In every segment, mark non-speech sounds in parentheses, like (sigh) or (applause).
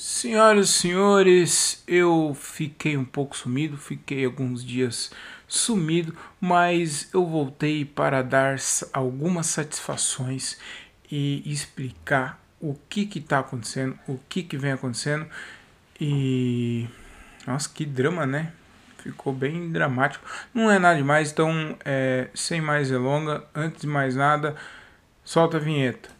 Senhoras e senhores, eu fiquei um pouco sumido, fiquei alguns dias sumido, mas eu voltei para dar algumas satisfações e explicar o que está acontecendo, o que, que vem acontecendo e. Nossa, que drama, né? Ficou bem dramático. Não é nada demais, então, é, sem mais delonga, antes de mais nada, solta a vinheta.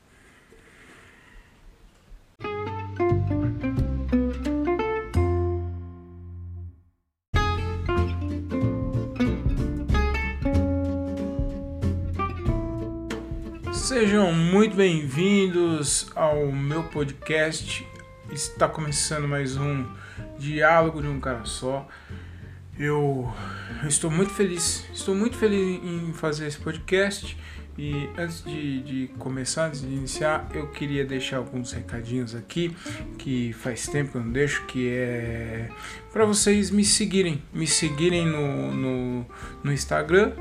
Sejam muito bem-vindos ao meu podcast. Está começando mais um diálogo de um cara só. Eu, estou muito feliz, estou muito feliz em fazer esse podcast. E antes de, de, começar, antes de iniciar, eu queria deixar alguns recadinhos aqui que faz tempo que eu não deixo, que é para vocês me seguirem, me seguirem no, no, no Instagram,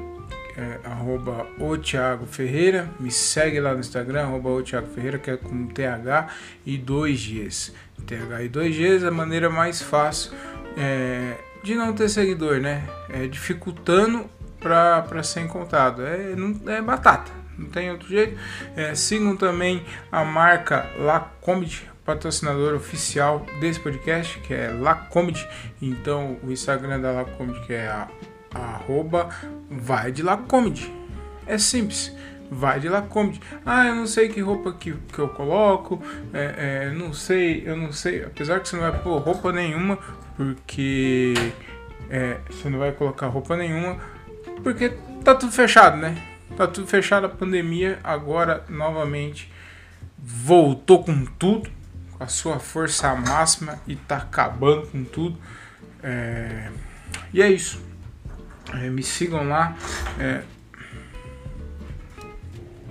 é, arroba o Thiago Ferreira, me segue lá no Instagram, arroba o Thiago Ferreira, que é com TH e dois Gs. TH e dois Gs é a maneira mais fácil é, de não ter seguidor, né? É dificultando para ser encontrado. É, não, é batata, não tem outro jeito. É, sigam também a marca Lacomedy, patrocinador oficial desse podcast, que é Lacomedy. Então, o Instagram da Lacomedy, que é a arroba vai de lá comedy. É simples. Vai de lá comedy. Ah, eu não sei que roupa que, que eu coloco. É, é, não sei, eu não sei. Apesar que você não vai pôr roupa nenhuma, porque é, você não vai colocar roupa nenhuma, porque tá tudo fechado, né? Tá tudo fechado a pandemia. Agora novamente voltou com tudo, com a sua força máxima e tá acabando com tudo. É, e é isso. É, me sigam lá. É,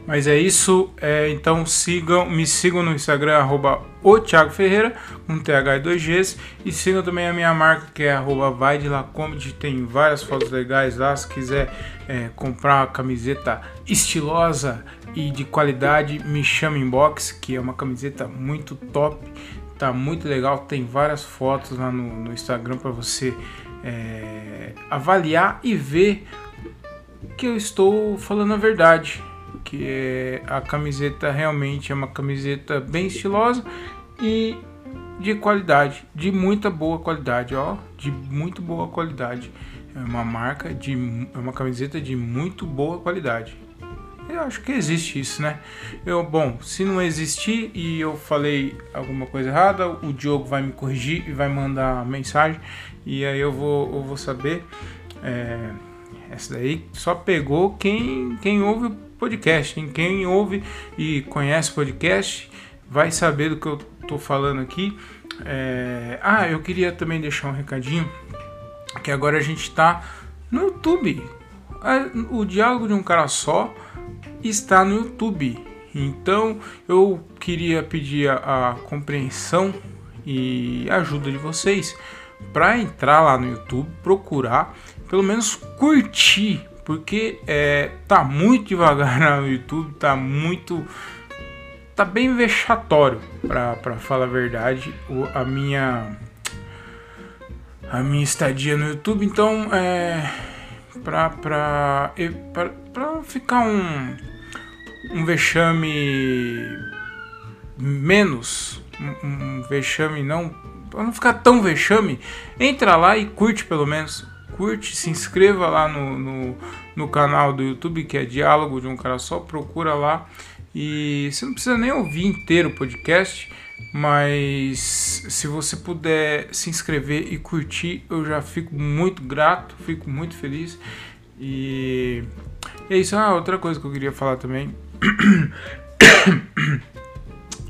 mas é isso. É, então sigam, me sigam no Instagram, arroba o Thiago Ferreira, com TH e 2Gs. E sigam também a minha marca, que é arroba vai de Lacomedy. Tem várias fotos legais lá. Se quiser é, comprar uma camiseta estilosa e de qualidade, me chama inbox, que é uma camiseta muito top. Tá muito legal. Tem várias fotos lá no, no Instagram para você é, avaliar e ver que eu estou falando a verdade, que é, a camiseta realmente é uma camiseta bem estilosa e de qualidade, de muita boa qualidade, ó, de muito boa qualidade. É uma marca de é uma camiseta de muito boa qualidade. Eu acho que existe isso, né? Eu, bom, se não existir e eu falei alguma coisa errada, o Diogo vai me corrigir e vai mandar mensagem e aí eu vou, eu vou saber. É, essa daí só pegou quem, quem ouve o podcast. Hein? Quem ouve e conhece o podcast vai saber do que eu tô falando aqui. É, ah, eu queria também deixar um recadinho que agora a gente está no YouTube. O diálogo de um cara só está no YouTube. Então eu queria pedir a, a compreensão e ajuda de vocês para entrar lá no YouTube, procurar, pelo menos curtir, porque é, tá muito devagar (laughs) no YouTube, tá muito tá bem vexatório para falar a verdade o, a minha a minha estadia no YouTube então é para para para ficar um um vexame menos um, um vexame não para não ficar tão vexame, entra lá e curte pelo menos. Curte, se inscreva lá no, no, no canal do YouTube que é Diálogo de um Cara Só, procura lá. E você não precisa nem ouvir inteiro o podcast, mas se você puder se inscrever e curtir, eu já fico muito grato, fico muito feliz. E é isso. Outra coisa que eu queria falar também. (coughs)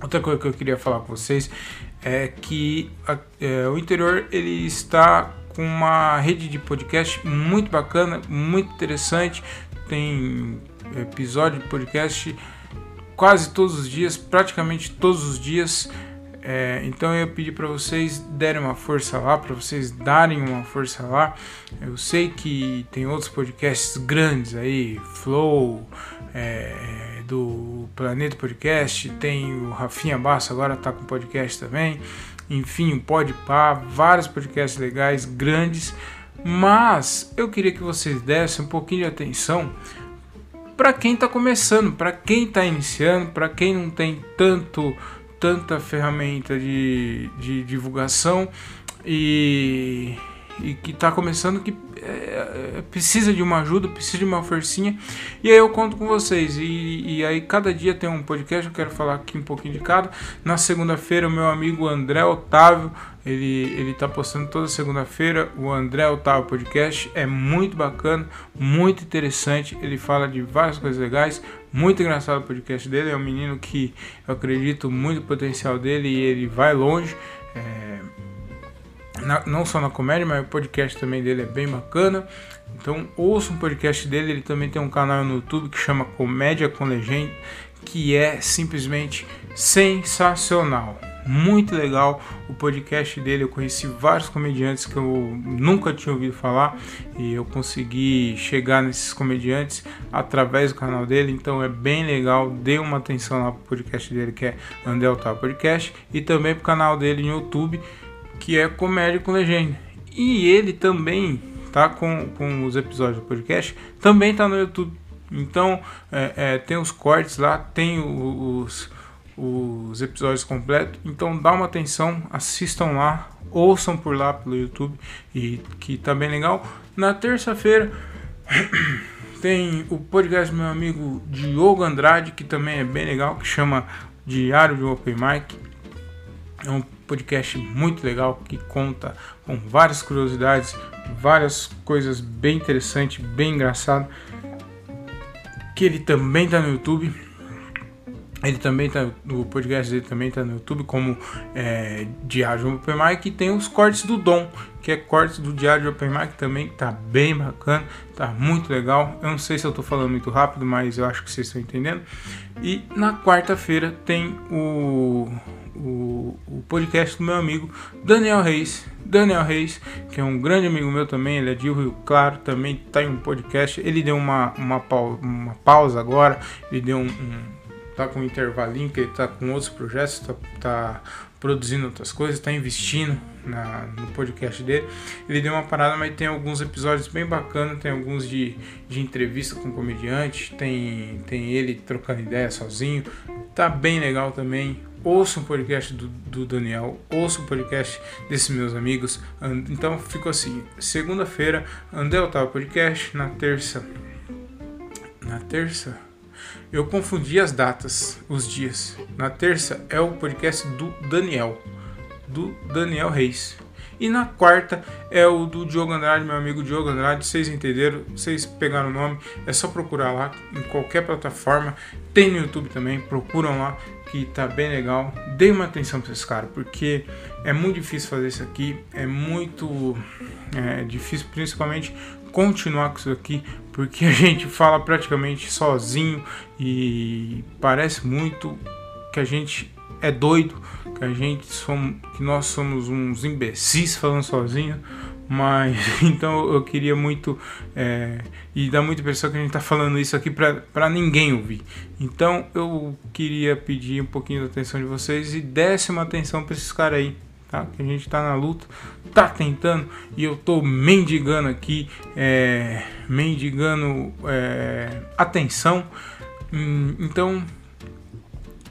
outra coisa que eu queria falar com vocês é que é, o interior ele está com uma rede de podcast muito bacana, muito interessante. Tem episódio de podcast quase todos os dias, praticamente todos os dias. É, então eu pedi para vocês derem uma força lá, para vocês darem uma força lá. Eu sei que tem outros podcasts grandes aí, Flow, é, do Planeta Podcast, tem o Rafinha Basso agora está com podcast também. enfim, o Podpah, vários podcasts legais, grandes, mas eu queria que vocês dessem um pouquinho de atenção para quem está começando, para quem está iniciando, para quem não tem tanto tanta ferramenta de, de divulgação e, e que está começando que é, é, precisa de uma ajuda, precisa de uma forcinha. E aí eu conto com vocês. E, e aí cada dia tem um podcast, eu quero falar aqui um pouquinho de cada. Na segunda-feira, o meu amigo André Otávio, ele, ele tá postando toda segunda-feira o André Otávio Podcast. É muito bacana, muito interessante. Ele fala de várias coisas legais. Muito engraçado o podcast dele. É um menino que eu acredito muito no potencial dele e ele vai longe. É, na, não só na comédia, mas o podcast também dele é bem bacana. Então ouça um podcast dele, ele também tem um canal no YouTube que chama Comédia com Legenda, que é simplesmente sensacional. Muito legal o podcast dele. Eu conheci vários comediantes que eu nunca tinha ouvido falar e eu consegui chegar nesses comediantes através do canal dele. Então é bem legal. Dê uma atenção lá pro podcast dele que é Andel Podcast e também pro canal dele no YouTube que é Comédia com Legenda. E ele também tá com, com os episódios do podcast, também tá no YouTube. Então é, é, tem os cortes lá, tem os, os episódios completos. Então dá uma atenção, assistam lá, ouçam por lá pelo YouTube e que tá bem legal. Na terça-feira (coughs) tem o podcast do meu amigo Diogo Andrade, que também é bem legal, que chama Diário de Open Mic. É um podcast muito legal que conta com várias curiosidades, várias coisas bem interessantes, bem engraçado. Que ele também está no YouTube. Ele também tá, o podcast dele também tá no YouTube como é, Diário Open Mic e tem os cortes do Dom, que é cortes do Diário Open Mic também, tá bem bacana, tá muito legal. Eu não sei se eu tô falando muito rápido, mas eu acho que vocês estão entendendo. E na quarta-feira tem o o, o podcast do meu amigo Daniel Reis. Daniel Reis, que é um grande amigo meu também, ele é de Rio Claro, também está em um podcast. Ele deu uma, uma, uma pausa agora, ele deu um, um tá com um intervalinho, que ele tá com outros projetos, tá, tá produzindo outras coisas, tá investindo na, no podcast dele. Ele deu uma parada, mas tem alguns episódios bem bacanas, tem alguns de, de entrevista com comediante, tem, tem ele trocando ideia sozinho, tá bem legal também ouça o podcast do, do Daniel, ouça o podcast desses meus amigos. Então ficou assim: segunda-feira, André Otávio Podcast, na terça. Na terça? Eu confundi as datas, os dias. Na terça é o podcast do Daniel, do Daniel Reis. E na quarta é o do Diogo Andrade, meu amigo Diogo Andrade. Vocês entenderam? Vocês pegaram o nome? É só procurar lá em qualquer plataforma. Tem no YouTube também, procuram lá que tá bem legal. Dê uma atenção para esses caras, porque é muito difícil fazer isso aqui, é muito é, difícil, principalmente continuar com isso aqui, porque a gente fala praticamente sozinho e parece muito que a gente é doido, que a gente somos, que nós somos uns imbecis falando sozinho, mas (laughs) então eu queria muito é, e dá muita impressão que a gente está falando isso aqui para ninguém ouvir. Então eu queria pedir um pouquinho de atenção de vocês e desse uma atenção para esses caras aí, tá? Que a gente está na luta, tá tentando e eu tô mendigando aqui, é, mendigando é, atenção. Hum, então,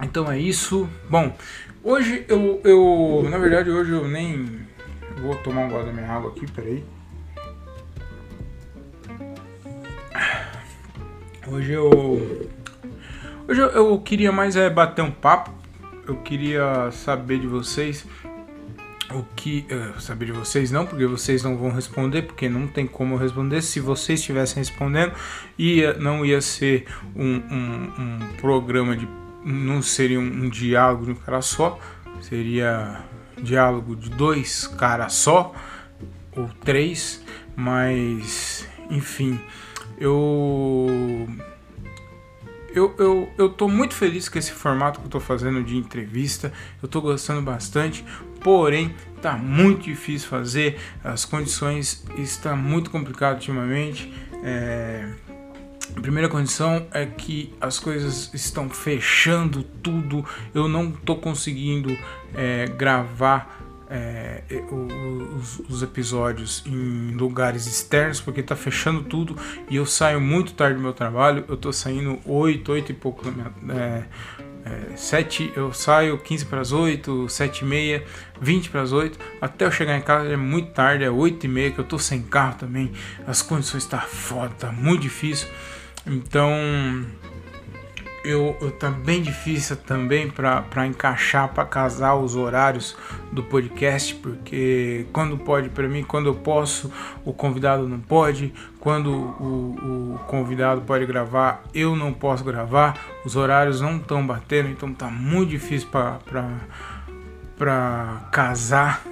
então é isso. Bom, hoje eu, eu na verdade hoje eu nem Vou tomar um gole da minha água aqui, peraí. Hoje eu. Hoje eu, eu queria mais é bater um papo. Eu queria saber de vocês o que. Uh, saber de vocês não, porque vocês não vão responder, porque não tem como eu responder. Se vocês estivessem respondendo, ia, não ia ser um, um, um programa de. Não seria um, um diálogo de um cara só, seria diálogo de dois caras só, ou três, mas enfim, eu. Eu, eu, eu tô muito feliz com esse formato que eu tô fazendo de entrevista, eu tô gostando bastante, porém tá muito difícil fazer, as condições estão muito complicadas ultimamente. É, a primeira condição é que as coisas estão fechando tudo, eu não estou conseguindo é, gravar é, os, os, episódios em lugares externos, porque tá fechando tudo e eu saio muito tarde do meu trabalho. Eu tô saindo 8, 8 e pouco da minha. É, é, 7, eu saio 15 para as 8, 7 e meia, 20 para as 8, até eu chegar em casa é muito tarde, é 8 e meia, que eu tô sem carro também, as condições tá foda, tá muito difícil, então eu, eu tá bem difícil também para encaixar, para casar os horários do podcast, porque quando pode para mim, quando eu posso, o convidado não pode, quando o, o convidado pode gravar, eu não posso gravar, os horários não estão batendo, então tá muito difícil para casar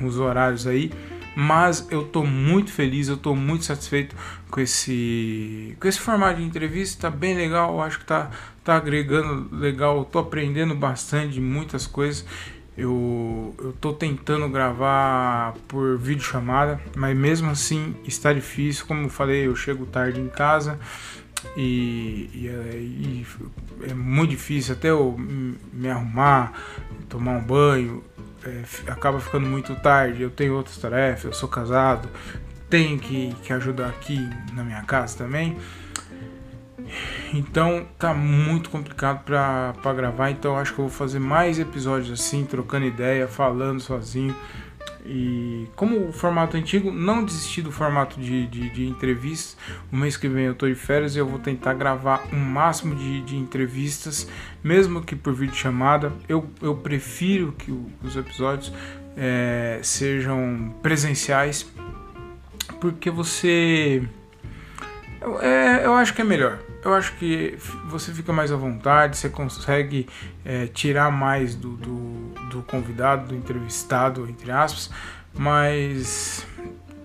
os horários aí. Mas eu tô muito feliz, eu tô muito satisfeito com esse com esse formato de entrevista, tá bem legal, eu acho que tá tá agregando legal, tô aprendendo bastante muitas coisas. Eu, eu tô tentando gravar por vídeo chamada, mas mesmo assim está difícil. Como eu falei, eu chego tarde em casa e, e, é, e é muito difícil até eu me arrumar, tomar um banho é, acaba ficando muito tarde, eu tenho outras tarefas, eu sou casado, tenho que, que ajudar aqui na minha casa também. Então tá muito complicado para gravar, então acho que eu vou fazer mais episódios assim, trocando ideia, falando sozinho. E como o formato antigo, não desisti do formato de, de, de entrevistas. O mês que vem eu tô de férias e eu vou tentar gravar um máximo de, de entrevistas, mesmo que por vídeo chamada. Eu, eu prefiro que o, os episódios é, sejam presenciais, porque você. É, eu acho que é melhor eu acho que você fica mais à vontade, você consegue é, tirar mais do, do, do, convidado, do entrevistado, entre aspas, mas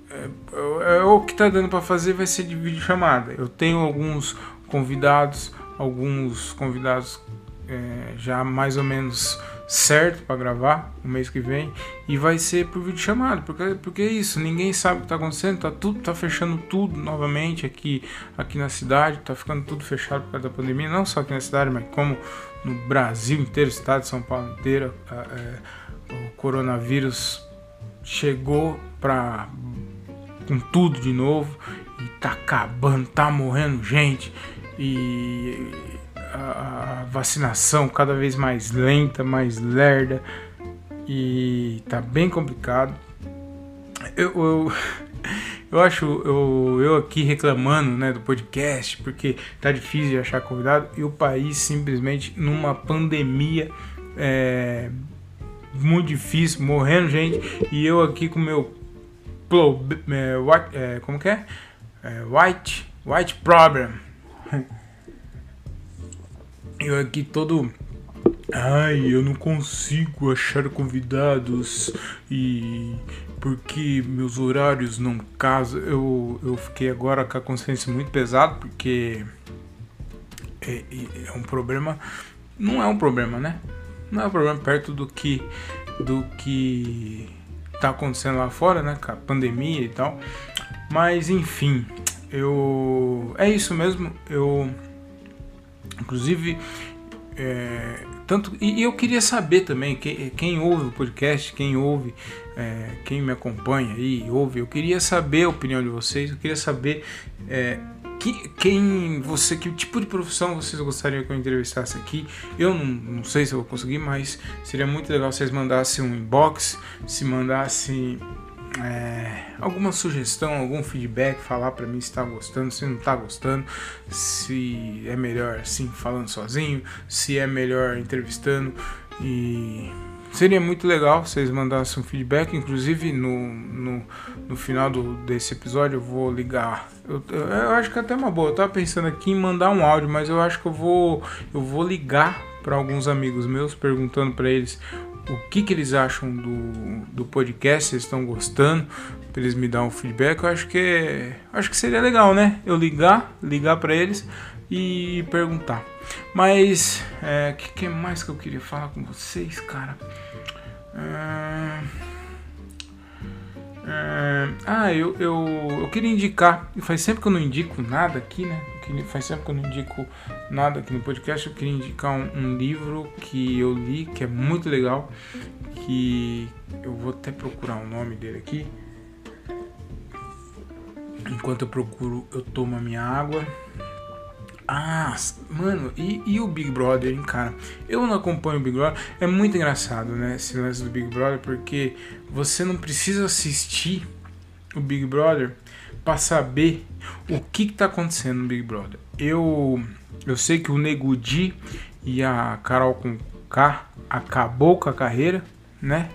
é, é, o que está dando para fazer vai ser de vídeo chamada. Eu tenho alguns convidados, alguns convidados é, já mais ou menos certo para gravar o mês que vem e vai ser por vídeo chamado, porque porque é isso, ninguém sabe o que está acontecendo, tá tudo tá fechando tudo novamente aqui aqui na cidade, tá ficando tudo fechado por causa da pandemia, não só aqui na cidade, mas como no Brasil inteiro, estado de São Paulo inteiro, é, o coronavírus chegou para com tudo de novo e tá acabando, tá morrendo gente e a, vacinação cada vez mais lenta, mais lerda e tá bem complicado. Eu, eu, (laughs) eu acho eu, eu aqui reclamando né, do podcast porque tá difícil de achar convidado e o país simplesmente numa pandemia é, muito difícil, morrendo gente e eu aqui com meu é, white, é, como que é? é white white problem (laughs) eu aqui todo. Ai, eu não consigo achar convidados e porque meus horários não casam. Eu, eu fiquei agora com a consciência muito pesada porque é, é um problema. Não é um problema, né? Não é um problema perto do que do que tá acontecendo lá fora, né? Com a pandemia e tal. Mas enfim, eu é isso mesmo. Eu Inclusive, é, tanto e, eu queria saber também quem, quem ouve o podcast, quem ouve, é, quem me acompanha aí, ouve. Eu queria saber a opinião de vocês. Eu queria saber é, que, quem você, que tipo de profissão vocês gostariam que eu entrevistasse aqui. Eu não, não sei se eu vou conseguir, mas seria muito legal se vocês mandassem um inbox, se mandassem é, alguma sugestão, algum feedback, falar para mim se está gostando, se não está gostando, se é melhor assim falando sozinho, se é melhor entrevistando e seria muito legal vocês mandassem um feedback, inclusive no, no, no final do, desse episódio eu vou ligar. Eu, eu, acho que é até uma boa. Eu tava pensando aqui em mandar um áudio, mas eu acho que eu vou eu vou ligar para alguns amigos meus perguntando para eles o que, que eles acham do, do podcast, se eles estão gostando, para eles me dar um feedback. Eu acho que acho que seria legal, né? Eu ligar, ligar para eles e perguntar. Mas o é, que, que mais que eu queria falar com vocês, cara? É... É... Ah, eu, eu, eu queria indicar. Faz sempre que eu não indico nada aqui, né? Faz tempo que eu não indico nada aqui no podcast. Eu queria indicar um, um livro que eu li, que é muito legal. Que eu vou até procurar o nome dele aqui. Enquanto eu procuro, eu tomo a minha água. Ah, mano, e, e, o Big Brother, hein, cara? Eu não acompanho o Big Brother. É muito engraçado, né? Esse lance do Big Brother, porque você não precisa assistir o Big Brother para saber o que, que tá acontecendo no Big Brother. Eu, eu sei que o Nego Di e a Carol com K acabou com a carreira, né?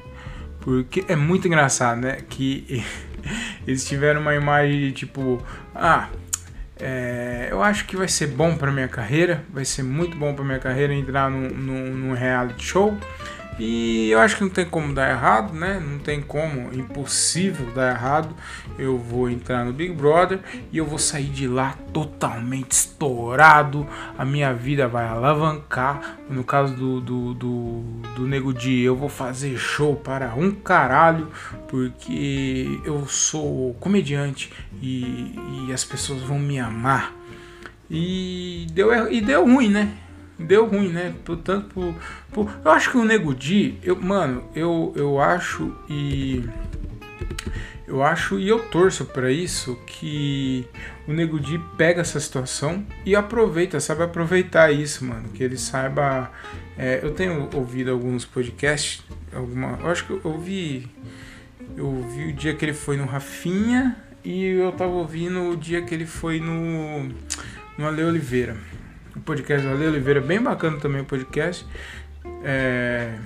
Porque é muito engraçado, né? Que (laughs) eles tiveram uma imagem de tipo, ah, é, eu acho que vai ser bom para minha carreira, vai ser muito bom para minha carreira entrar num, num, num reality show. E eu acho que não tem como dar errado, né? Não tem como, impossível dar errado. Eu vou entrar no Big Brother e eu vou sair de lá totalmente estourado. A minha vida vai alavancar. No caso do, do, do, do Nego Di, eu vou fazer show para um caralho, porque eu sou comediante e, e as pessoas vão me amar. E deu, e deu ruim, né? Deu ruim, né? Portanto, por, por, eu acho que o Nego Di, eu, mano, eu, eu acho e eu acho e eu torço para isso que o Nego Di pega essa situação e aproveita, sabe aproveitar isso, mano, que ele saiba. É, eu tenho ouvido alguns podcasts, alguma, eu acho que eu ouvi, eu ouvi o dia que ele foi no Rafinha e eu tava ouvindo o dia que ele foi no no Ale Oliveira o podcast do Ale Oliveira, bem bacana também o podcast. É...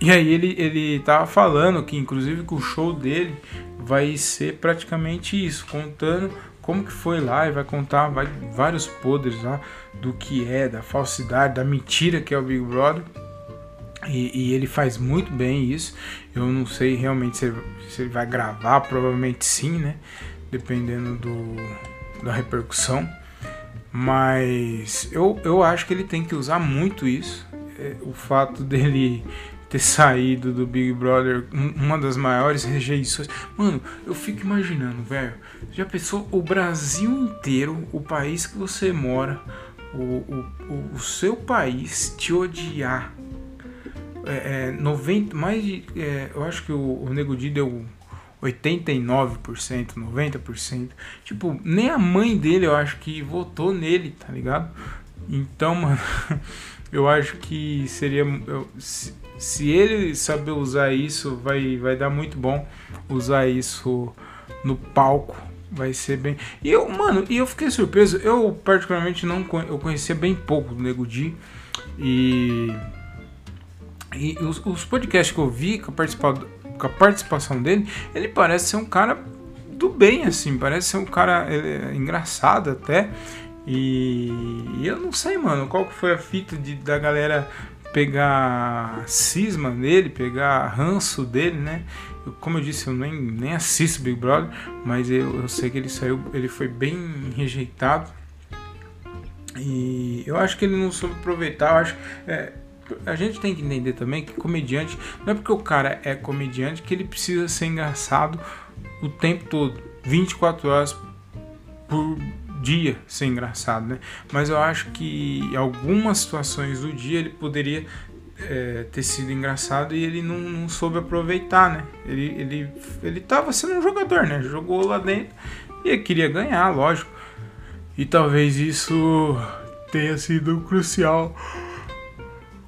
E aí ele, ele tava falando que inclusive que o show dele vai ser praticamente isso, contando como que foi lá e vai contar vai, vários podres lá do que é, da falsidade, da mentira que é o Big Brother. E, e ele faz muito bem isso. Eu não sei realmente se ele, se ele vai gravar, provavelmente sim, né? Dependendo do, da repercussão. Mas eu, eu acho que ele tem que usar muito isso. É, o fato (laughs) dele ter saído do Big Brother, uma das maiores rejeições. Mano, eu fico imaginando, velho. Já pensou o Brasil inteiro, o país que você mora, o, o, o seu país te odiar? É, é, 90, mais de. É, eu acho que o, o Nego Di deu 89%, 90%. Tipo, nem a mãe dele eu acho que votou nele, tá ligado? Então, (laughs) mano, eu acho que seria. Eu, se, se, ele saber usar isso, vai, vai dar muito bom usar isso no palco. Vai ser bem. E eu, mano, e eu fiquei surpreso. Eu, particularmente, não eu conhecia bem pouco do Nego Di. E. E os, os podcasts que eu vi com a participação com a participação dele, ele parece ser um cara do bem, assim, parece ser um cara é, engraçado até. E, e, eu não sei, mano, qual que foi a fita de, da galera pegar cisma dele, pegar ranço dele, né? Eu, como eu disse, eu nem, nem assisto Big Brother, mas eu, eu sei que ele saiu, ele foi bem rejeitado. E eu acho que ele não soube aproveitar, eu acho. É, a gente tem que entender também que comediante não é porque o cara é comediante que ele precisa ser engraçado o tempo todo, 24 horas por dia ser engraçado, né? Mas eu acho que em algumas situações do dia ele poderia é, ter sido engraçado e ele não, não, soube aproveitar, né? Ele, ele, ele tava sendo um jogador, né? Jogou lá dentro e queria ganhar, lógico. E talvez isso tenha sido crucial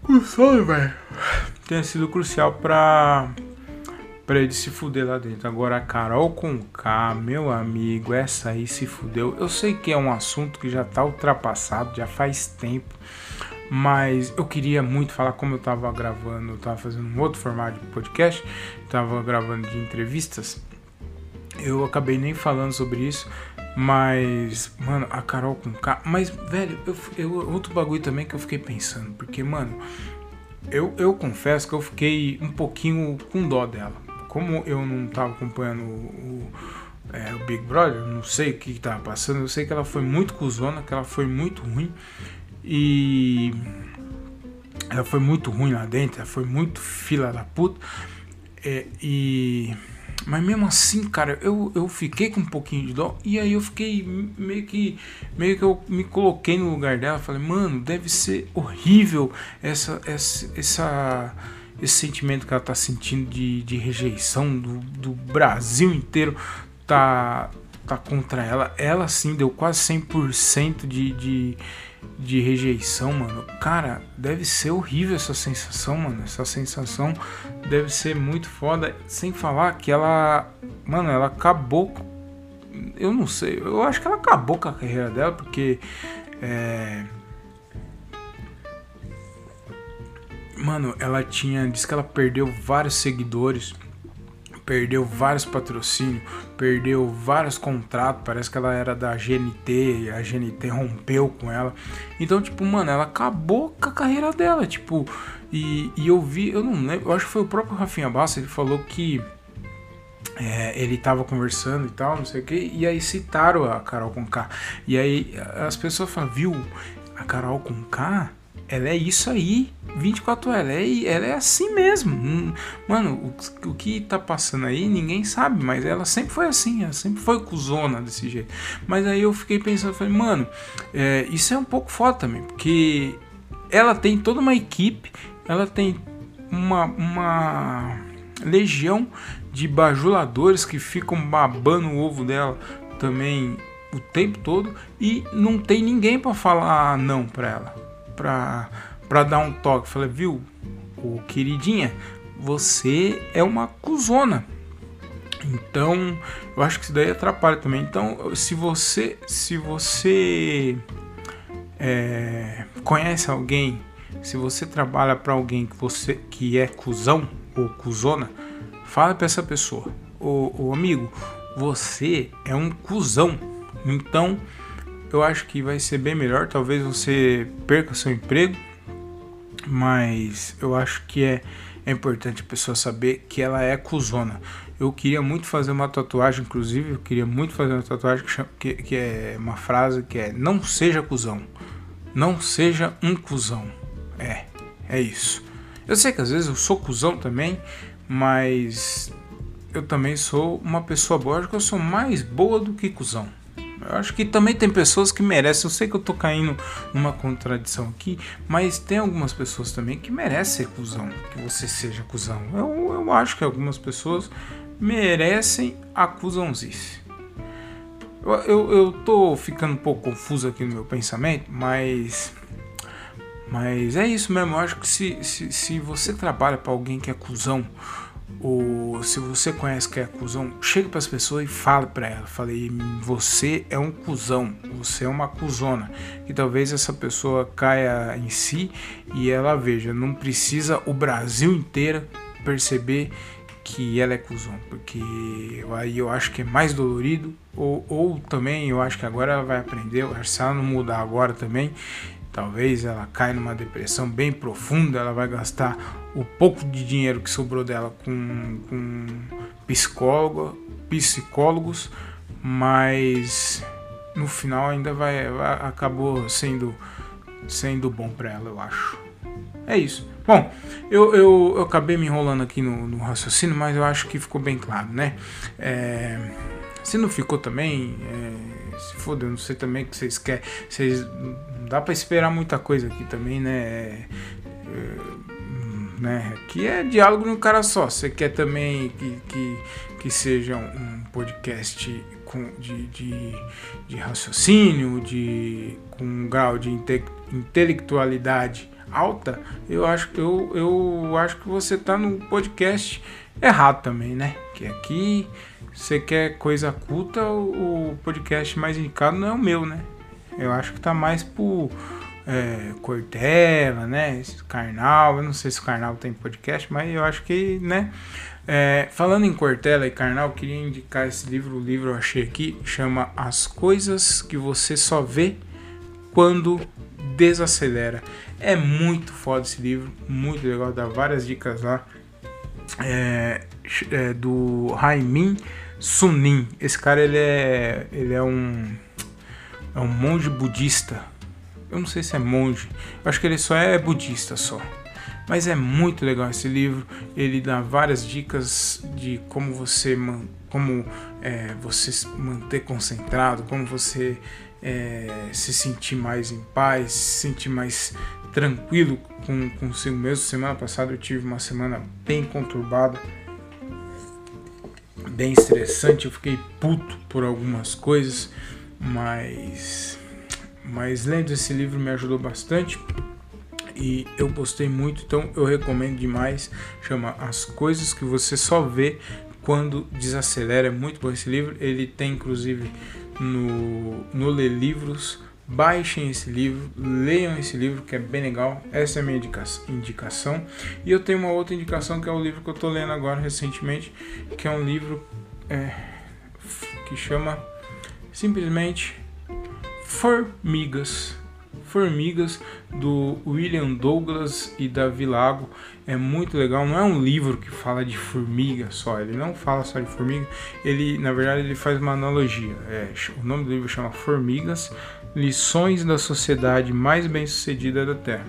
o sono, velho, tenha sido crucial pra, pra ele se fuder lá dentro. Agora, a Carol com K, meu amigo, essa aí se fudeu. Eu sei que é um assunto que já tá ultrapassado, já faz tempo. Mas eu queria muito falar como eu tava gravando, eu tava fazendo um outro formato de podcast, tava gravando de entrevistas. Eu acabei nem falando sobre isso, mas, mano, a Carol com K. Mas, velho, eu, eu, outro bagulho também que eu fiquei pensando. Porque, mano, eu, eu confesso que eu fiquei um pouquinho com dó dela. Como eu não tava acompanhando o, o, é, o Big Brother, não sei o que, que tava passando. Eu sei que ela foi muito cuzona, que ela foi muito ruim. E. Ela foi muito ruim lá dentro, ela foi muito fila da puta. É, e mas mesmo assim, cara, eu, eu fiquei com um pouquinho de dó. E aí eu fiquei meio que. Meio que eu me coloquei no lugar dela. Falei, mano, deve ser horrível essa. essa, essa esse sentimento que ela tá sentindo de, de rejeição do, do Brasil inteiro tá, tá contra ela. Ela sim deu quase 100% de, de, de rejeição, mano. Cara, deve ser horrível essa sensação, mano. Essa sensação deve ser muito foda. Sem falar que ela, mano, ela acabou. Eu não sei, eu acho que ela acabou com a carreira dela, porque. É, mano, ela tinha. Diz que ela perdeu vários seguidores perdeu vários patrocínios, perdeu vários contratos. Parece que ela era da GNT, a GNT rompeu com ela. Então, tipo, mano, ela acabou com a carreira dela. Tipo, e, e eu vi, eu não lembro, eu acho que foi o próprio Rafinha Bassa, ele falou que. É, ele tava conversando e tal, não sei o que, e aí citaram a Carol com K. E aí as pessoas falam, viu, a Carol com K ela é isso aí, 24 horas, é, ela é assim mesmo. Hum, mano, o, o, que tá passando aí ninguém sabe, mas ela sempre foi assim, ela sempre foi cuzona desse jeito. Mas aí eu fiquei pensando, falei, mano, é, isso é um pouco foda também, porque ela tem toda uma equipe, ela tem uma, uma legião de bajuladores que ficam babando o ovo dela também o tempo todo e não tem ninguém para falar não para ela pra, pra dar um toque. Falei, viu, o queridinha, você é uma cuzona. Então, eu acho que isso daí atrapalha também. Então, se você, se você é, conhece alguém, se você trabalha para alguém que você que é cuzão ou cuzona, fala para essa pessoa, o amigo, você é um cuzão. Então, eu acho que vai ser bem melhor. Talvez você perca seu emprego, mas eu acho que é, é importante a pessoa saber que ela é cuzona. Eu queria muito fazer uma tatuagem, inclusive, eu queria muito fazer uma tatuagem que, chama, que, que é uma frase que é não seja cuzão. Não seja um cuzão. É, é isso. Eu sei que às vezes eu sou cuzão também, mas eu também sou uma pessoa boa. Eu acho que eu sou mais boa do que cuzão. Eu acho que também tem pessoas que merecem. Eu sei que eu tô caindo numa contradição aqui, mas tem algumas pessoas também que merecem ser cuzão, que você seja cuzão. Eu, eu acho que algumas pessoas merecem a cuzãozice. Eu, eu, eu tô ficando um pouco confuso aqui no meu pensamento, mas. Mas é isso mesmo. Eu acho que se, se, se você trabalha para alguém que é cuzão, ou se você conhece que é cuzão, chegue para as pessoas e fale para ela. Falei, você é um cuzão, você é uma cuzona. E talvez essa pessoa caia em si e ela veja, não precisa o Brasil inteiro perceber que ela é cuzão, porque aí eu acho que é mais dolorido, ou, ou também eu acho que agora ela vai aprender, se ela não mudar agora também, Talvez ela caia numa depressão bem profunda, ela vai gastar o pouco de dinheiro que sobrou dela com, com psicólogo, psicólogos, mas no final ainda vai, acabou sendo sendo bom para ela, eu acho. É isso. Bom, eu, eu, eu acabei me enrolando aqui no, no, raciocínio, mas eu acho que ficou bem claro, né? É, se não ficou também, é, se for, eu não sei também o que vocês querem. Vocês dá para esperar muita coisa aqui também, né? É, é, né? Aqui é diálogo no cara só. Você quer também que, que, que seja um podcast com, de, de, de raciocínio, de, com um grau de inte, intelectualidade alta, eu acho, eu, eu acho que você tá no podcast errado também, né? Que aqui você quer coisa culta, o, podcast mais indicado não é o meu, né? Eu acho que tá mais pro é, Cortella, né? Esse Karnal. Eu não sei se o Karnal tem podcast, mas eu acho que, né? É, falando em Cortella e Karnal, queria indicar esse livro. O livro eu achei aqui, chama As Coisas que Você Só Vê Quando Desacelera. É muito foda esse livro, muito legal, dá várias dicas lá. É, é do Raimin Sunim. Esse cara ele é, ele é um é um monge budista. Eu não sei se é monge, eu acho que ele só é budista só. Mas é muito legal esse livro. Ele dá várias dicas de como você como é, você se manter concentrado, como você é, se sentir mais em paz, se sentir mais tranquilo com consigo mesmo. Semana passada eu tive uma semana bem conturbada, bem estressante. Eu fiquei puto por algumas coisas, mas mas lendo esse livro me ajudou bastante e eu gostei muito, então eu recomendo demais. Chama As Coisas que Você Só Vê Quando Desacelera. É muito bom esse livro. Ele tem inclusive no, no Ler Livros. Baixem esse livro, leiam esse livro que é bem legal. Essa é a minha indicação. E eu tenho uma outra indicação que é o livro que eu estou lendo agora recentemente, que é um livro é, que chama simplesmente Formigas Formigas do William Douglas e Davi Lago. É muito legal, não é um livro que fala de formiga só, ele não fala só de formiga, ele na verdade ele faz uma analogia. É, o nome do livro chama Formigas, lições da sociedade mais bem-sucedida da Terra.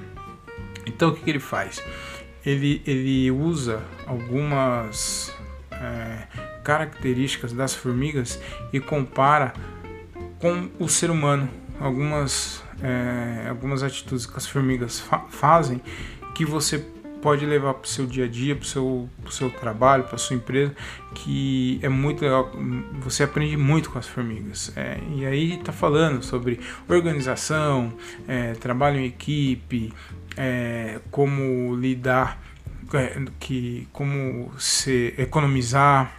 Então o que, que ele faz? Ele, ele usa algumas é, características das formigas e compara com o ser humano. Algumas é, algumas atitudes que as formigas fa fazem que você pode levar para o seu dia a dia, para o seu, seu trabalho, para sua empresa, que é muito legal. Você aprende muito com as formigas. É, e aí está falando sobre organização, é, trabalho em equipe, é, como lidar, é, que, como se economizar,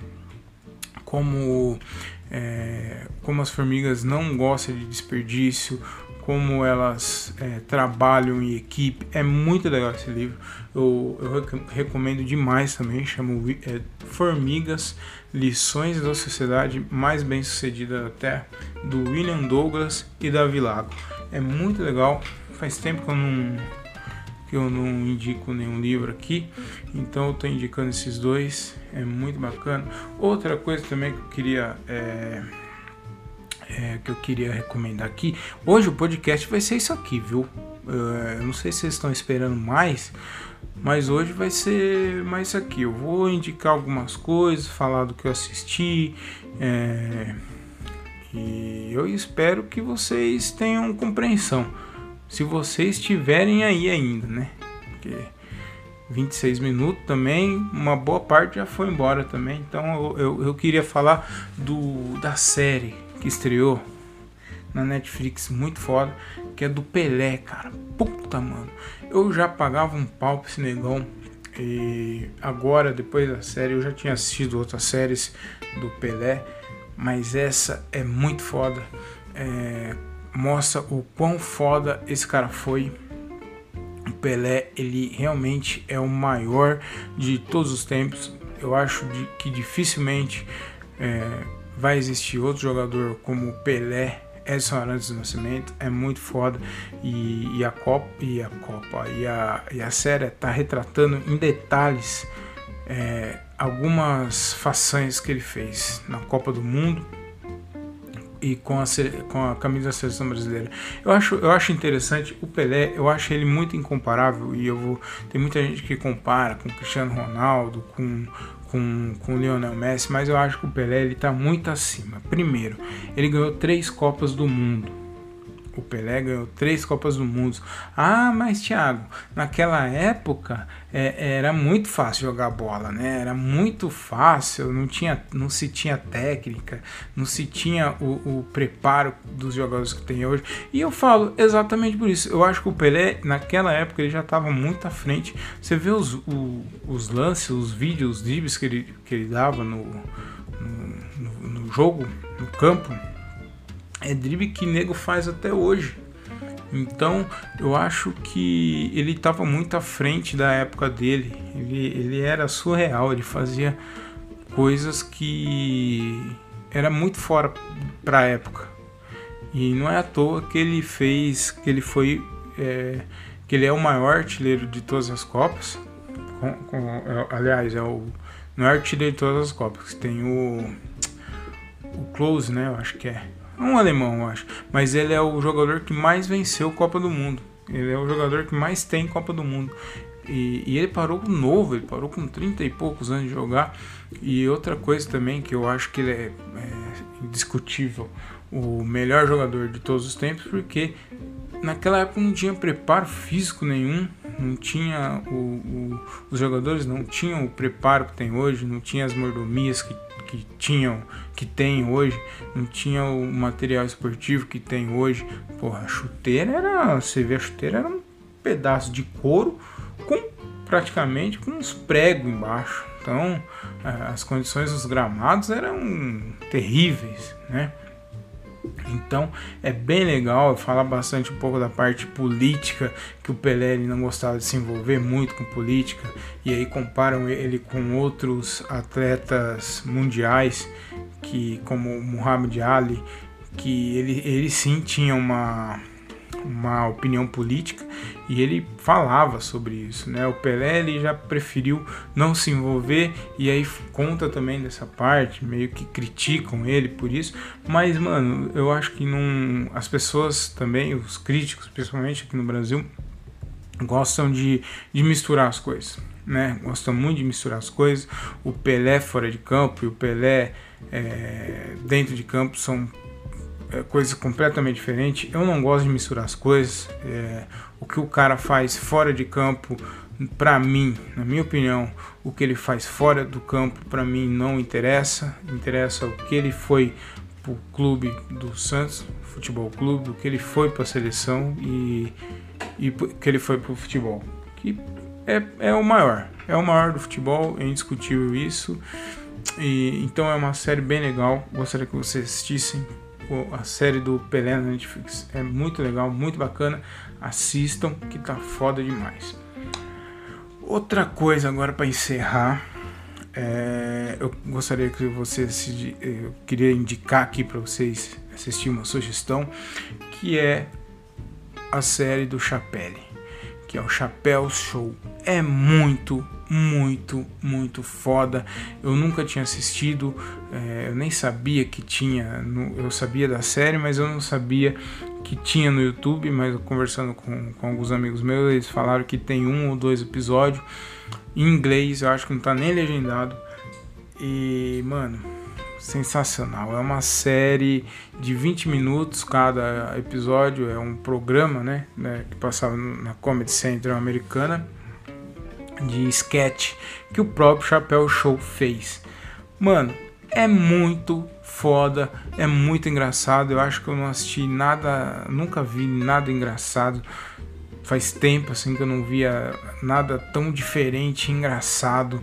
como é, como as formigas não gostam de desperdício, como elas é, trabalham em equipe. É muito legal esse livro. Eu, eu recomendo demais também. Chama é, Formigas, Lições da Sociedade Mais Bem Sucedida da Terra, do William Douglas e da Vilago. É muito legal. Faz tempo que eu não que eu não indico nenhum livro aqui, então eu estou indicando esses dois, é muito bacana. Outra coisa também que eu queria é, é, que eu queria recomendar aqui. Hoje o podcast vai ser isso aqui, viu? Eu não sei se vocês estão esperando mais, mas hoje vai ser mais aqui. Eu vou indicar algumas coisas, falar do que eu assisti. É, e eu espero que vocês tenham compreensão. Se vocês estiverem aí ainda, né? Porque 26 minutos também, uma boa parte já foi embora também. Então eu, eu, eu queria falar do da série que estreou na Netflix, muito foda, que é do Pelé, cara. Puta, mano. Eu já pagava um pau pra esse negão. E agora, depois da série, eu já tinha assistido outras séries do Pelé, mas essa é muito foda. É, mostra o quão foda esse cara foi. O Pelé, ele realmente é o maior de todos os tempos. Eu acho de, que dificilmente é, vai existir outro jogador como Pelé, Edson Arantes do Nascimento, é muito foda e, e, a Copa e a Copa e a, e a série está retratando em detalhes é, algumas façanhas que ele fez na Copa do Mundo e com a, com a camisa da seleção brasileira. Eu acho, eu acho interessante o Pelé, eu acho ele muito incomparável e eu vou tem muita gente que compara com Cristiano Ronaldo, com com, com o Lionel Messi, mas eu acho que o Pelé ele está muito acima. Primeiro, ele ganhou três Copas do Mundo. O Pelé ganhou três Copas do Mundo. Ah, mas Thiago, naquela época é, era muito fácil jogar bola, né? Era muito fácil, não, tinha, não se tinha técnica, não se tinha o, o preparo dos jogadores que tem hoje. E eu falo exatamente por isso. Eu acho que o Pelé, naquela época, ele já estava muito à frente. Você vê os, o, os lances, os vídeos, os dribles que ele, que ele dava no, no, no jogo, no campo é drible que nego faz até hoje. Então eu acho que ele estava muito à frente da época dele. Ele, ele era surreal, ele fazia coisas que era muito fora para a época. E não é à toa que ele fez, que ele foi, é, que ele é o maior artilheiro de todas as Copas. Com, com, é, aliás, é o não é artilheiro de todas as Copas. Tem o o Close, né? Eu acho que é um alemão, eu acho. Mas ele é o jogador que mais venceu Copa do Mundo. Ele é o jogador que mais tem Copa do Mundo. E, e, ele parou novo, ele parou com 30 e poucos anos de jogar. E outra coisa também que eu acho que ele é, é indiscutível, o melhor jogador de todos os tempos, porque naquela época não tinha preparo físico nenhum, não tinha o, o, os jogadores não tinham o preparo que tem hoje, não tinha as mordomias que, que tinham, que tem hoje, não tinha o material esportivo que tem hoje. Porra, a chuteira era, você vê a chuteira era um pedaço de couro com praticamente com uns pregos embaixo. Então, as condições dos gramados eram terríveis, né? Então é bem legal falar bastante um pouco da parte política, que o Pelé ele não gostava de se envolver muito com política, e aí comparam ele com outros atletas mundiais, que como Muhammad Ali, que ele, ele sim tinha uma uma opinião política e ele falava sobre isso, né? O Pelé ele já preferiu não se envolver e aí conta também dessa parte, meio que criticam ele por isso, mas mano, eu acho que não as pessoas também, os críticos, principalmente aqui no Brasil, gostam de, de misturar as coisas. Né? Gostam muito de misturar as coisas. O Pelé fora de campo e o Pelé é, dentro de campo são é, coisa completamente diferente. Eu não gosto de misturar as coisas. É, o que o cara faz fora de campo, para mim, na minha opinião, o que ele faz fora do campo, para mim não interessa. Interessa o que ele foi pro clube do Santos, futebol clube, o que ele foi para a seleção e, e que ele foi pro futebol. Que é, é o maior, é o maior do futebol, é indiscutível isso. E, então é uma série bem legal, gostaria que vocês assistissem a série do Pelé na Netflix. É muito legal, muito bacana. Assistam que tá foda demais. Outra coisa agora para encerrar, é, eu gostaria que vocês, eu queria indicar aqui para vocês assistir uma sugestão, que é a série do Chapelle, que é o Chapéu Show. É muito muito, muito foda. Eu nunca tinha assistido, é, eu nem sabia que tinha. No, eu sabia da série, mas eu não sabia que tinha no YouTube. Mas conversando com, com alguns amigos meus, eles falaram que tem um ou dois episódios em inglês. Eu acho que não tá nem legendado. E, mano, sensacional. É uma série de 20 minutos cada episódio. É um programa, né? né que passava na Comedy Central americana de sketch que o próprio Chapéu Show fez. Mano, é muito foda, é muito engraçado. Eu acho que eu não assisti nada, nunca vi nada engraçado. Faz tempo assim que eu não via nada tão diferente, engraçado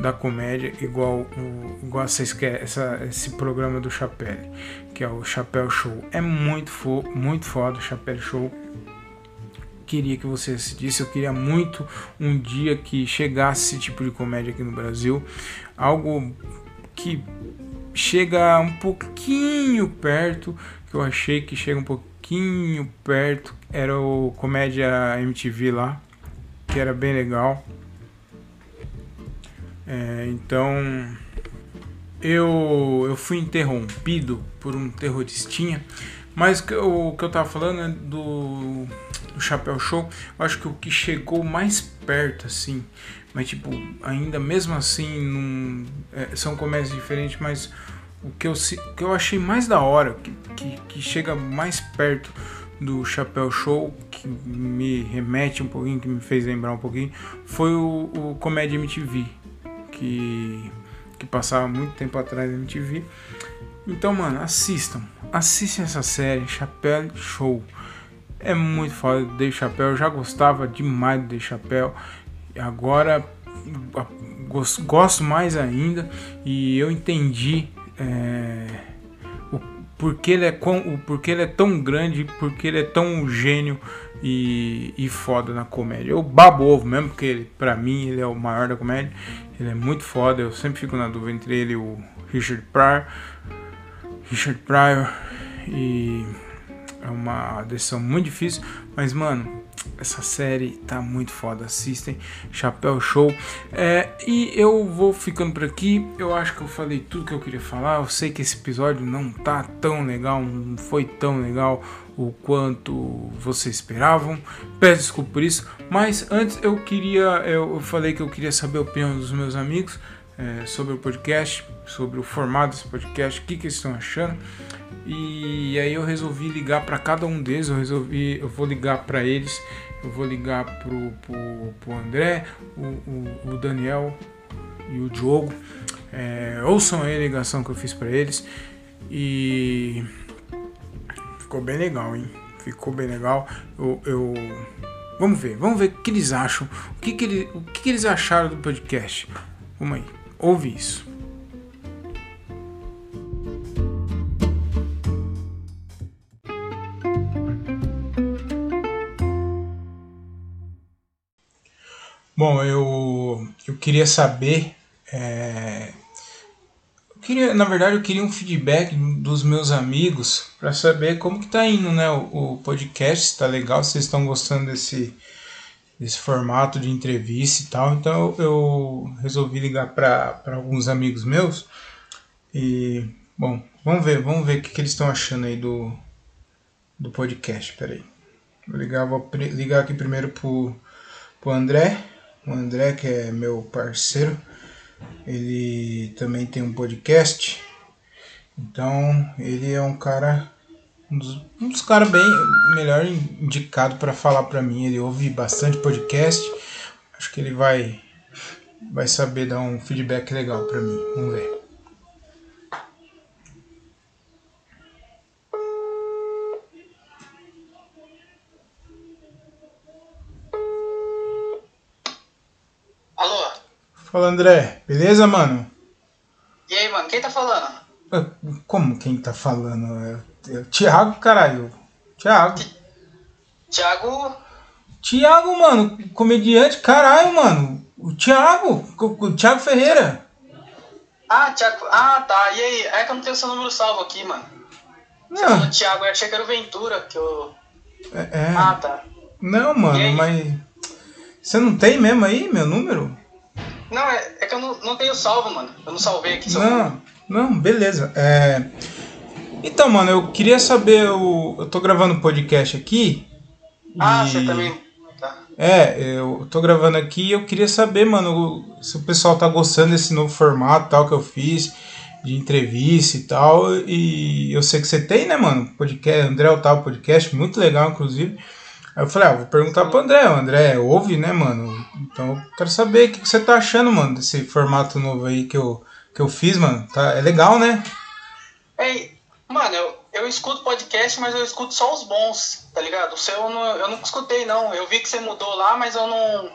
da comédia igual igual essa, essa, esse programa do Chapéu, que é o Chapéu Show. É muito fo, muito foda o Chapéu Show queria que você assistisse, eu queria muito um dia que chegasse esse tipo de comédia aqui no Brasil, algo que chega um pouquinho perto, que eu achei que chega um pouquinho perto, era o Comédia MTV lá, que era bem legal. É, então eu, eu fui interrompido por um terroristinha, mas o que eu, tava falando é do do Chapéu Show, eu acho que o que chegou mais perto, assim, mas tipo, ainda mesmo assim, num, é, são comédias diferentes, mas o que eu, o que eu achei mais da hora, que, que, que chega mais perto do Chapéu Show, que me remete um pouquinho, que me fez lembrar um pouquinho, foi o, o Comédia MTV, que, que passava muito tempo atrás na MTV. Então, mano, assistam. Assistam essa série, Chapéu Show. É muito foda do Chappelle. Eu já gostava demais do Dave Chappelle. Agora gosto mais ainda. E eu entendi é, o porquê ele, é, o ele é tão grande, porque ele é tão gênio e, e foda na comédia. Eu babo ovo mesmo, porque ele, pra mim ele é o maior da comédia. Ele é muito foda. Eu sempre fico na dúvida entre ele e o Richard Pryor. Richard Pryor e é uma decisão muito difícil, mas mano, essa série tá muito foda. Assistem, Chapéu Show. É, e eu vou ficando por aqui. Eu acho que eu falei tudo que eu queria falar. Eu sei que esse episódio não tá tão legal, não foi tão legal o quanto vocês esperavam. Peço desculpa por isso. Mas antes eu queria, eu falei que eu queria saber a opinião dos meus amigos. É, sobre o podcast, sobre o formato desse podcast, o que, que eles estão achando. E aí eu resolvi ligar para cada um deles, eu resolvi, eu vou ligar para eles, eu vou ligar pro, pro, pro André, o, o, o Daniel e o Diogo. É, ouçam aí a ligação que eu fiz para eles e ficou bem legal, hein? Ficou bem legal. Eu, eu, vamos ver, vamos ver o que eles acham, o que, que, ele, o que, que eles acharam do podcast. Vamos aí, ouve isso. Bom, eu, eu queria saber. É, eu queria, na verdade, eu queria um feedback dos meus amigos para saber como que tá indo, né? O, o podcast está legal, vocês estão gostando desse, desse formato de entrevista e tal. Então eu resolvi ligar para alguns amigos meus e bom, vamos ver, vamos ver o que, que eles estão achando aí do, do podcast. Peraí. Vou ligar, vou ligar aqui primeiro pro, pro André o André, que é meu parceiro, ele também tem um podcast. Então, ele é um cara um dos, um dos caras bem melhor indicado para falar para mim. Ele ouve bastante podcast. Acho que ele vai vai saber dar um feedback legal para mim. Vamos ver. Fala André, beleza, mano? E aí, mano, quem tá falando? Como quem tá falando? Thiago, caralho. Thiago. Thiago. Thiago, mano, comediante, caralho, mano. O Thiago, o Thiago Ferreira. Ah, Thiago. Ah, tá. E aí? É que eu não tenho seu número salvo aqui, mano. Você falou Thiago, eu achei que era o Ventura que eu. É, é. Ah, tá. Não, mano, mas. Você não tem mesmo aí meu número? Não, é, é que eu não, não tenho salvo, mano. Eu não salvei aqui. Não, não, beleza. É... Então, mano, eu queria saber. Eu, eu tô gravando um podcast aqui. Ah, e... você também. Tá. É, eu tô gravando aqui e eu queria saber, mano, se o pessoal tá gostando desse novo formato tal que eu fiz, de entrevista e tal. E eu sei que você tem, né, mano? Podcast, André Otávio Podcast, muito legal, inclusive. Aí eu falei, ah, vou perguntar pro André. O André ouve, né, mano? Então eu quero saber o que você tá achando, mano, desse formato novo aí que eu, que eu fiz, mano. Tá, é legal, né? Ei, mano, eu, eu escuto podcast, mas eu escuto só os bons, tá ligado? O seu eu não, eu não escutei, não. Eu vi que você mudou lá, mas eu não.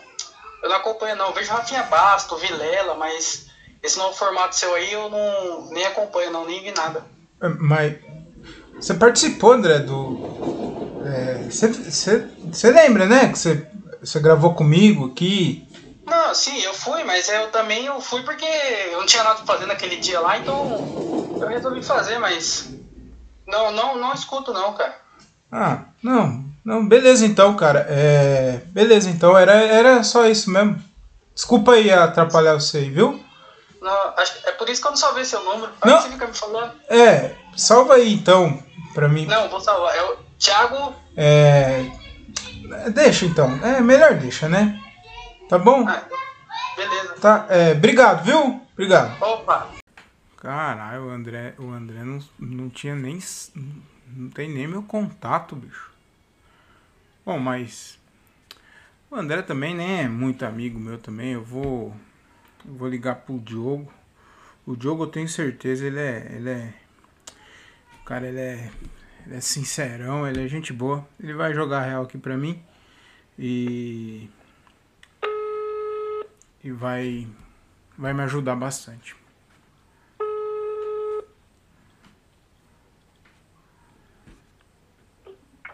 Eu não acompanho, não. Eu vejo Rafinha Basto, Vilela, mas esse novo formato seu aí eu não nem acompanho, não, nem vi nada. É, mas. Você participou, André, do você é, lembra, né? Que você gravou comigo aqui. Não, sim, eu fui, mas eu também eu fui porque eu não tinha nada pra fazer naquele dia lá, então eu resolvi fazer, mas. Não, não, não escuto não, cara. Ah, não. Não, beleza então, cara. É, beleza, então era, era só isso mesmo. Desculpa aí atrapalhar você aí, viu? Não, é por isso que eu não salvei seu número. Aí não, você fica me falando. É, salva aí então, pra mim. Não, vou salvar. É o Thiago. É. Deixa então. É melhor deixa, né? Tá bom? Ah, beleza. Tá, é, obrigado, viu? Obrigado. Opa. Caralho, o André, o André não, não tinha nem. Não tem nem meu contato, bicho. Bom, mas. O André também nem é muito amigo meu também. Eu vou. Eu vou ligar pro Diogo. O Diogo eu tenho certeza, ele é. Ele é. O cara, ele é ele é sincerão, ele é gente boa. Ele vai jogar real aqui pra mim. E. E vai. Vai me ajudar bastante.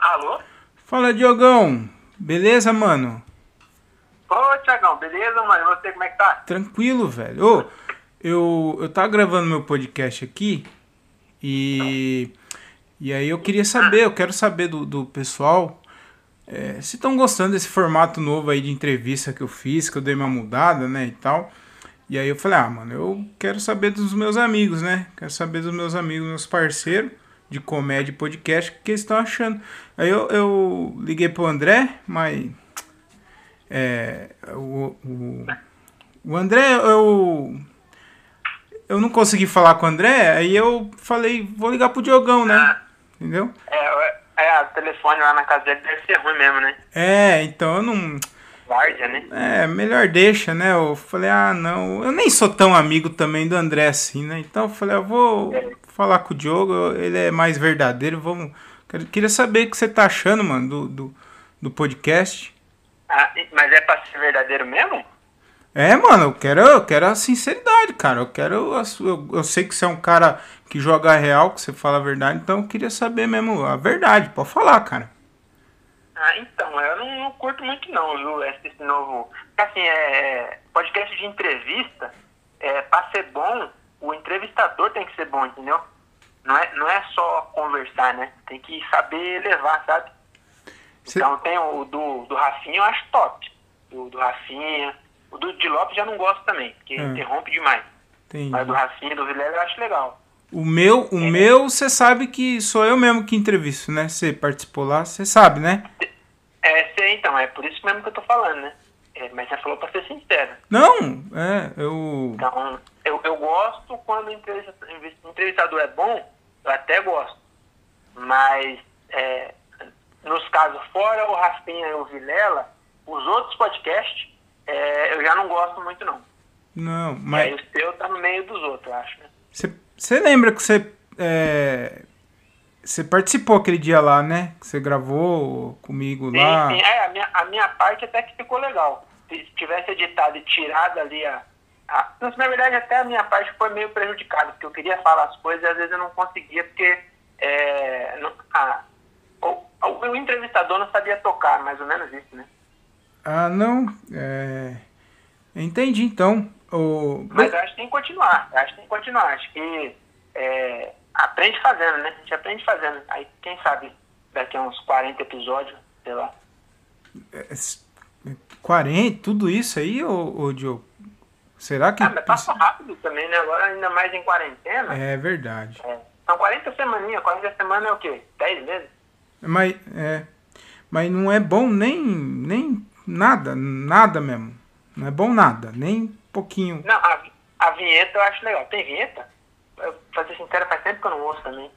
Alô? Fala, Diogão. Beleza, mano? Ô, Tiagão, beleza, mano? E você, como é que tá? Tranquilo, velho. Ô, eu, eu tava gravando meu podcast aqui e. E aí eu queria saber, eu quero saber do, do pessoal é, se estão gostando desse formato novo aí de entrevista que eu fiz, que eu dei uma mudada, né, e tal. E aí eu falei, ah, mano, eu quero saber dos meus amigos, né? Quero saber dos meus amigos, meus parceiros de comédia e podcast, o que eles estão achando. Aí eu, eu liguei pro André, mas. É, o, o, o André, eu. eu não consegui falar com o André, aí eu falei, vou ligar pro Diogão, né? Ah. Entendeu? É, é, o telefone lá na casa dele deve ser ruim mesmo, né? É, então eu não. Várzea, né? É, melhor deixa, né? Eu falei, ah, não. Eu nem sou tão amigo também do André assim, né? Então eu falei, eu vou falar com o Diogo, ele é mais verdadeiro, vamos. Queria saber o que você tá achando, mano, do, do, do podcast. Ah, mas é pra ser verdadeiro mesmo? É, mano, eu quero, eu quero a sinceridade, cara. Eu quero. a Eu, eu sei que você é um cara que joga real, que você fala a verdade, então eu queria saber mesmo a verdade. Pode falar, cara. Ah, então, eu não, não curto muito não, viu, esse, esse novo... Assim, é, podcast de entrevista, é, pra ser bom, o entrevistador tem que ser bom, entendeu? Não é, não é só conversar, né? Tem que saber levar, sabe? Cê- Então tem o do, do Rafinha, eu acho top. Do, do Rafinha. O do de Lopes já não gosto também, porque É. interrompe demais. Entendi. Mas do Rafinha e do Vilela eu acho legal. O meu, o meu, você sabe que sou eu mesmo que entrevisto, né? Você participou lá, você sabe, né? É, sei, então, é por isso mesmo que eu tô falando, né? É, mas você falou pra ser sincero. Não, é, eu. Então, eu, eu gosto quando o entrevista- o entrevistador é bom, eu até gosto. Mas, é, nos casos fora o Rafinha e o Vilela, os outros podcasts, é, eu já não gosto muito, não. Não, Aí mas. o seu tá no meio dos outros, eu acho, né? Você, você lembra que você. É, você participou aquele dia lá, né? Que você gravou comigo Sim, lá. sim. É, a minha, a minha parte até que ficou legal. Se tivesse editado e tirado ali a, a- Na verdade, até a minha parte foi meio prejudicada, porque eu queria falar as coisas e às vezes eu não conseguia, porque é, não- a- o, o, entrevistador não sabia tocar, mais ou menos isso, né? Ah, não. É, entendi então. O, Mas eu acho que tem que continuar, acho que tem que continuar. Acho que é, aprende fazendo, né? A gente aprende fazendo. Aí, quem sabe, daqui a uns 40 episódios, sei lá. 40, tudo isso aí, ô, ô Diogo? Será que. Ah, mas passa rápido também, né? Agora, ainda mais em quarentena. É verdade. É. São 40 semaninhas, 40 semanas é o quê? 10 meses? Mas, é, mas não é bom nem, nem nada, nada mesmo. Não é bom nada, nem pouquinho. Não, a, a vinheta eu acho legal. Tem vinheta? Eu, pra ser sincero, faz tempo que eu não ouço também.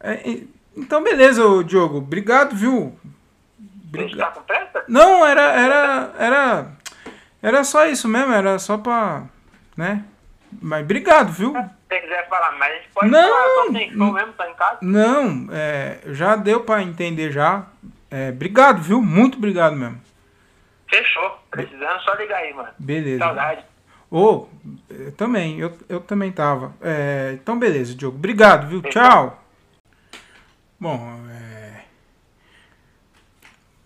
É, então, beleza, Diogo. Obrigado, viu? Você tá Obrigado. com pressa? Não, era, era, era, era só isso mesmo, era só pra, né? Mas obrigado, viu? Se quiser falar, mas a gente pode Não. falar. Eu tô sem som mesmo, tô em casa. Não, é, já deu pra entender já. É, obrigado, viu? Muito obrigado mesmo. Fechou. Precisando, só ligar aí, mano. Beleza. Saudade. Ô, eu também, eu, eu também tava. É, então, beleza, Diogo. Obrigado, viu? Tchau. Bom, é...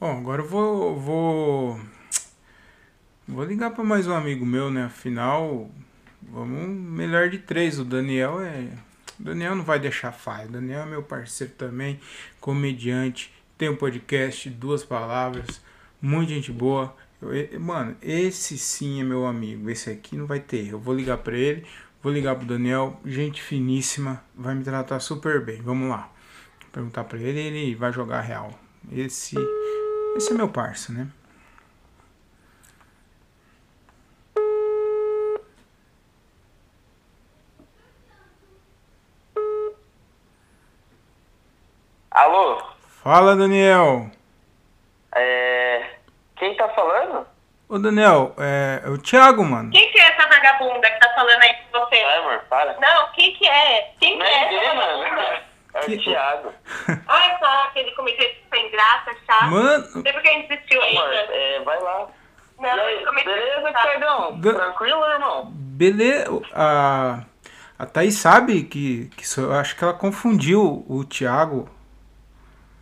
Bom, agora eu vou, vou... Vou ligar pra mais um amigo meu, né? Afinal, vamos melhor de três. O Daniel é... O Daniel não vai deixar falha. O Daniel é meu parceiro também, comediante, tem um podcast, duas palavras, muita gente boa. Eu- mano, esse sim é meu amigo. Esse aqui não vai ter. Eu vou ligar pra ele, vou ligar pro Daniel, gente finíssima, vai me tratar super bem. Vamos lá. Perguntar pra ele, ele vai jogar real. Esse, esse é meu parça, né? Alô? Fala, Daniel. É... Quem tá falando? Ô, Daniel, é, é o Thiago, mano. Quem que é essa vagabunda que tá falando aí com você? Ai, amor, para. Não, quem que é? Quem que Não é é ninguém, essa mano. É Que- o Thiago. (laughs) Ai, só aquele comediante sem graça, chato. Mano, Não sei por que a gente desistiu Amor, ainda. é, vai lá. Não, E aí, beleza? Da- Tranquilo, irmão? beleza. A, a Thaís sabe que, que isso, eu acho que ela confundiu o Thiago.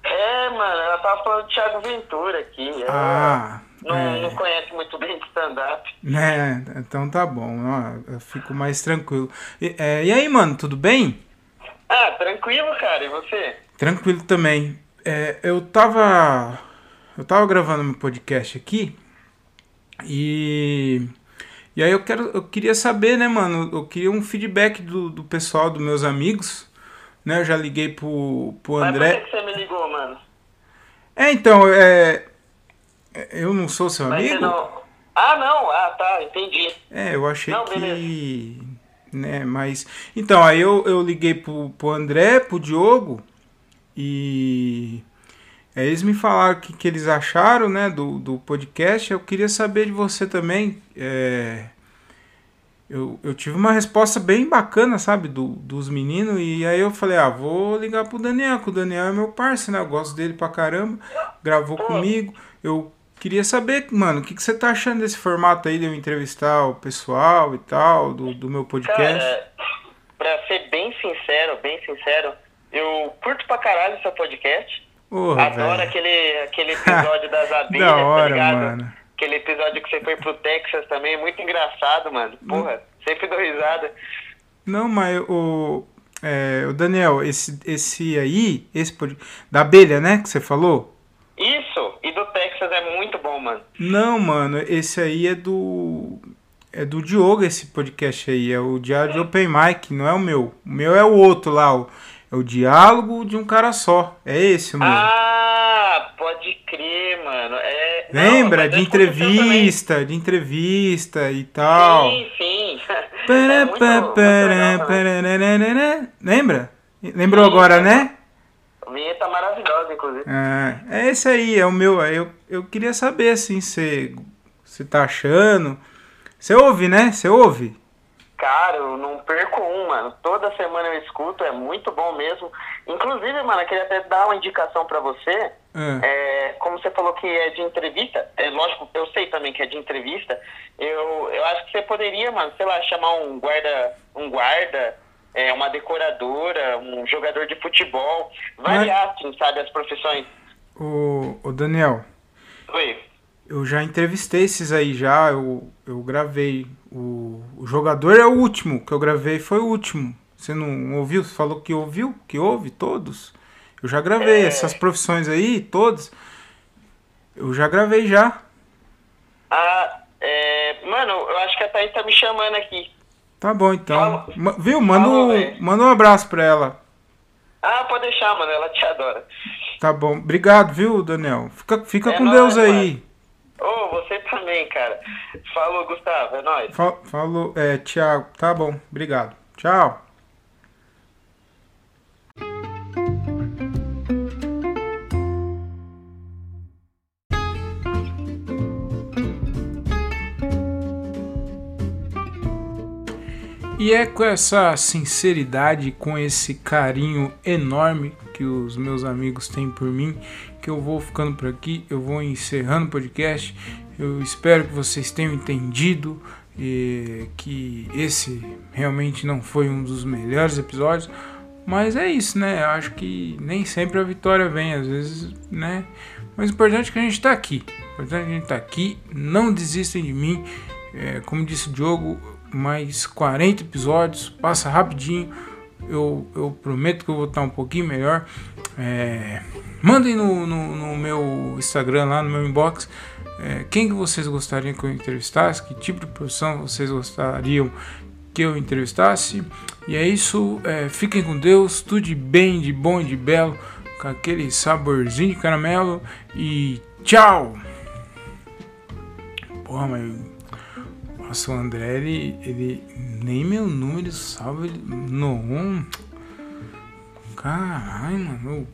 É, mano, ela tava falando do Thiago Ventura aqui. Ela Ah, não, é. não conhece muito bem de stand-up. Né, então tá bom, ó, eu fico mais tranquilo. E, é, e aí, mano, tudo bem? Ah, tranquilo, cara. E você? Tranquilo também. É, eu tava. Eu tava gravando meu podcast aqui e. E aí eu quero. Eu queria saber, né, mano? Eu queria um feedback do, do pessoal, dos meus amigos. Né? Eu já liguei pro, pro Mas André. por que você me ligou, mano? É, então, é. Eu não sou seu Mas amigo? não... Ah, não. Ah, tá. Entendi. É, eu achei Não, que. Né? Mas. Então, aí eu, eu liguei pro, pro André, pro Diogo, e. é, eles me falaram o que, que eles acharam, né, do, do podcast. Eu queria saber de você também. É, eu, eu tive uma resposta bem bacana, sabe, do, dos meninos. E aí eu falei, ah, vou ligar pro Daniel, que o Daniel é meu parceiro, né? Eu gosto dele pra caramba. Gravou comigo. Eu queria saber, mano, o que, que você tá achando desse formato aí de eu entrevistar o pessoal e tal, do, do meu podcast? Cara, pra ser bem sincero, bem sincero, eu curto pra caralho seu podcast. Porra, Adoro aquele, aquele (laughs) episódio das abelhas, Da hora, tá ligado? mano. Aquele episódio que você foi pro Texas também, muito engraçado, mano. Porra, sempre dou risada. Não, mas o. É, o Daniel, esse, esse aí, esse da abelha, né, que você falou? Isso, e do Texas é muito bom, mano. Não, mano, esse aí é do. É do Diogo esse podcast aí, é o Diário de Open Mic, não é o meu. O meu é o outro lá, o, é o Diálogo de um Cara Só. É esse o meu. Ah, pode crer, mano. É... Não, Lembra? mas de entrevista, de entrevista e tal. Sim, sim. É muito- muito legal. Lembra? Lembrou Sim, agora, é. né? Ah, é esse aí, é o meu. Eu, eu queria saber assim, você você tá achando. Você ouve, né? Você ouve? Cara, eu não perco um, mano. Toda semana eu escuto, é muito bom mesmo. Inclusive, mano, eu queria até dar uma indicação pra você. Ah. É, como você falou que é de entrevista, é lógico, eu sei também que é de entrevista. Eu, eu acho que você poderia, mano, sei lá, chamar um guarda, um guarda, é, uma decoradora, um jogador de futebol, variar, assim, sabe, as profissões. O, o Daniel, Oi. eu já entrevistei esses aí já, eu, eu gravei. O, o jogador é o último que eu gravei, foi o último. Você não ouviu? Você falou que ouviu? Que ouve todos? Eu já gravei É. essas profissões aí, todas. Eu já gravei já. Ah, é, mano, eu acho que a Thaís tá me chamando aqui. Tá bom então. Fala. Viu? Manda, Falou, um, manda um abraço pra ela. Ah, pode deixar, mano, ela te adora. Tá bom. Obrigado, viu, Daniel? Fica, fica É com nóis, Deus aí. Ô, você também, cara. Falou, Gustavo, é nóis. Fa- Falou, é, Thiago. Tá bom. Obrigado. Tchau. E é com essa sinceridade, com esse carinho enorme que os meus amigos têm por mim, que eu vou ficando por aqui, eu vou encerrando o podcast. Eu espero que vocês tenham entendido eh, que esse realmente não foi um dos melhores episódios, mas é isso, né? Eu acho que nem sempre a vitória vem, às vezes, né? Mas o importante é que a gente tá aqui. O importante é que a gente tá aqui. Não desistem de mim. É, como disse o Diogo, mais 40 episódios, passa rapidinho. Eu, eu prometo que eu vou estar um pouquinho melhor. É, mandem no, no, no meu Instagram lá, no meu inbox, é, quem que vocês gostariam que eu entrevistasse, que tipo de profissão vocês gostariam que eu entrevistasse. E é isso, é, fiquem com Deus, tudo de bem, de bom e de belo, com aquele saborzinho de caramelo e tchau! Porra, mas. Nossa, o André, ele, ele nem meu número salva ele. Não. Caralho, mano.